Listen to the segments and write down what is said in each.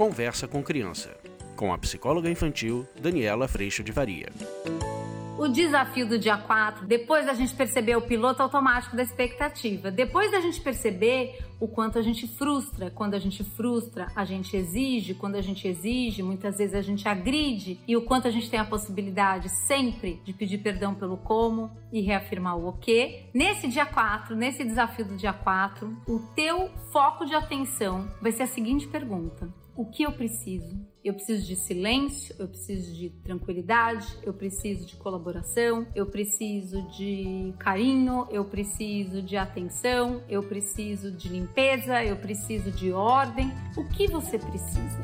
Conversa com Criança, com a psicóloga infantil Daniela Freixo de Varia. O desafio do dia 4, depois da gente perceber o piloto automático da expectativa, depois da gente perceber o quanto a gente frustra. Quando a gente frustra, a gente exige. Quando a gente exige, muitas vezes a gente agride. E o quanto a gente tem a possibilidade sempre de pedir perdão pelo como e reafirmar o o que. Nesse dia 4, nesse desafio do dia 4, o teu foco de atenção vai ser a seguinte pergunta: O que eu preciso? Eu preciso de silêncio, eu preciso de tranquilidade, eu preciso de colaboração, eu preciso de carinho, eu preciso de atenção, eu preciso de limpeza, eu preciso de ordem. O que você precisa?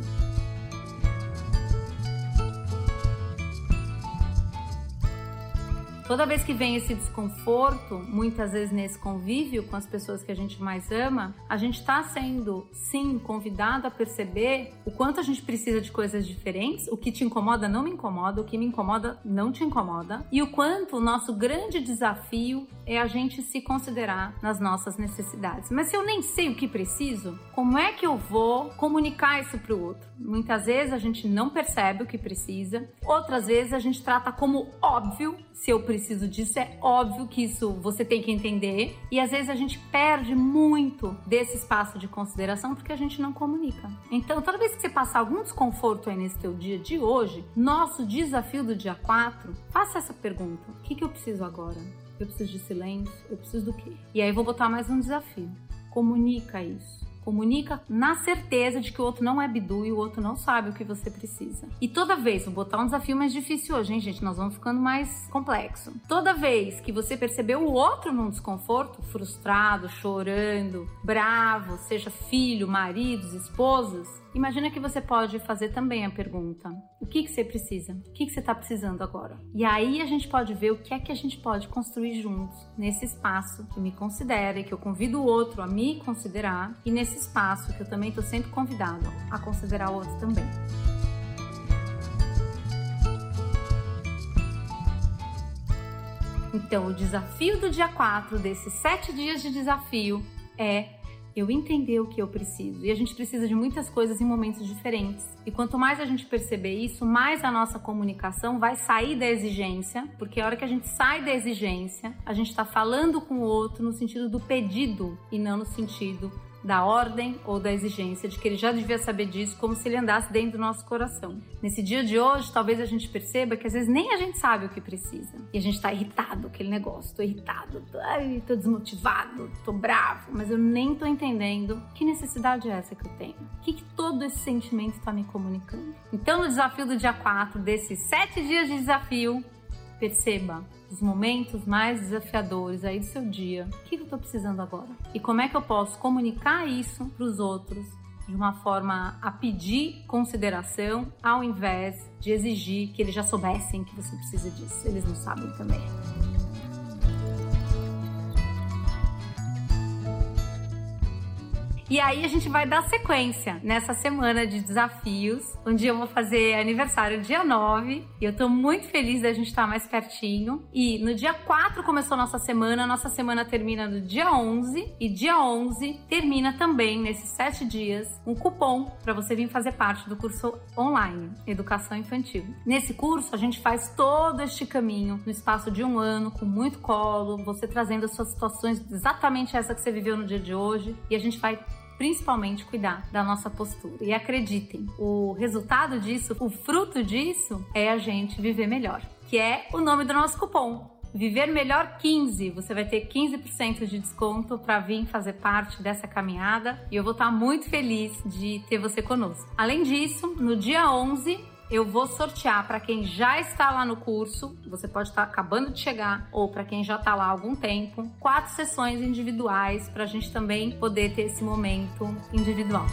Toda vez que vem esse desconforto, muitas vezes nesse convívio com as pessoas que a gente mais ama, a gente está sendo, sim, convidado a perceber o quanto a gente precisa de coisas diferentes, o que te incomoda não me incomoda, o que me incomoda não te incomoda, e o quanto o nosso grande desafio é a gente se considerar nas nossas necessidades. Mas se eu nem sei o que preciso, como é que eu vou comunicar isso para o outro? Muitas vezes a gente não percebe o que precisa, outras vezes a gente trata como óbvio se eu preciso disso, é óbvio que isso você tem que entender. E às vezes a gente perde muito desse espaço de consideração porque a gente não comunica. Então, toda vez que você passar algum desconforto aí nesse teu dia de hoje, nosso desafio do dia 4, faça essa pergunta: o que, que eu preciso agora? Eu preciso de silêncio? Eu preciso do quê? E aí vou botar mais um desafio. Comunica isso. Comunica na certeza de que o outro não é bidu e o outro não sabe o que você precisa. E toda vez, vou botar um desafio mais difícil hoje, hein, gente? Nós vamos ficando mais complexo. Toda vez que você percebeu o outro num desconforto, frustrado, chorando, bravo, seja filho, maridos, esposas, Imagina que você pode fazer também a pergunta: o que, que você precisa? O que, que você está precisando agora? E aí a gente pode ver o que é que a gente pode construir juntos nesse espaço que me considera e que eu convido o outro a me considerar, e nesse espaço que eu também estou sempre convidado a considerar o outro também. Então, o desafio do dia 4, desses sete dias de desafio, é eu entender o que eu preciso. E a gente precisa de muitas coisas em momentos diferentes. E quanto mais a gente perceber isso, mais a nossa comunicação vai sair da exigência, porque a hora que a gente sai da exigência, a gente está falando com o outro no sentido do pedido e não no sentido da ordem ou da exigência, de que ele já devia saber disso, como se ele andasse dentro do nosso coração. Nesse dia de hoje, talvez a gente perceba que às vezes nem a gente sabe o que precisa. E a gente tá irritado com aquele negócio. Tô irritado, tô, ai, tô desmotivado, tô bravo, mas eu nem tô entendendo que necessidade é essa que eu tenho. O que, que todo esse sentimento está me comunicando? Então, no desafio do dia 4, desses sete dias de desafio, perceba os momentos mais desafiadores aí do seu dia. O que eu estou precisando agora? E como é que eu posso comunicar isso para os outros de uma forma a pedir consideração ao invés de exigir que eles já soubessem que você precisa disso. Eles não sabem também. E aí a gente vai dar sequência nessa semana de desafios, onde eu vou fazer aniversário dia 9 e eu tô muito feliz da gente estar mais pertinho. E no dia 4 começou nossa semana, nossa semana termina no dia 11 e dia 11 termina também nesses 7 dias um cupom para você vir fazer parte do curso online Educação Infantil. Nesse curso a gente faz todo este caminho no espaço de um ano com muito colo, você trazendo as suas situações exatamente essa que você viveu no dia de hoje e a gente vai principalmente cuidar da nossa postura. E acreditem, o resultado disso, o fruto disso é a gente viver melhor, que é o nome do nosso cupom. Viver Melhor 15, você vai ter 15% de desconto para vir fazer parte dessa caminhada e eu vou estar muito feliz de ter você conosco. Além disso, no dia 11 eu vou sortear para quem já está lá no curso, você pode estar acabando de chegar, ou para quem já está lá há algum tempo, quatro sessões individuais para a gente também poder ter esse momento individual.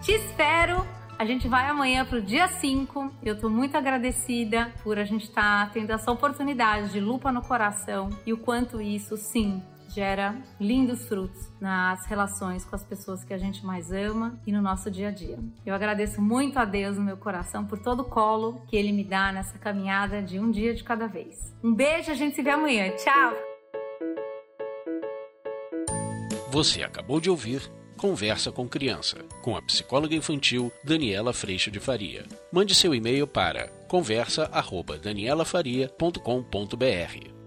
Te espero! A gente vai amanhã para o dia 5. Eu estou muito agradecida por a gente estar tá tendo essa oportunidade de lupa no coração e o quanto isso, sim, gera lindos frutos nas relações com as pessoas que a gente mais ama e no nosso dia a dia. Eu agradeço muito a Deus no meu coração por todo o colo que Ele me dá nessa caminhada de um dia de cada vez. Um beijo, a gente se vê amanhã. Tchau! Você acabou de ouvir Conversa com Criança, com a psicóloga infantil Daniela Freixo de Faria. Mande seu e-mail para conversa@danielafaria.com.br.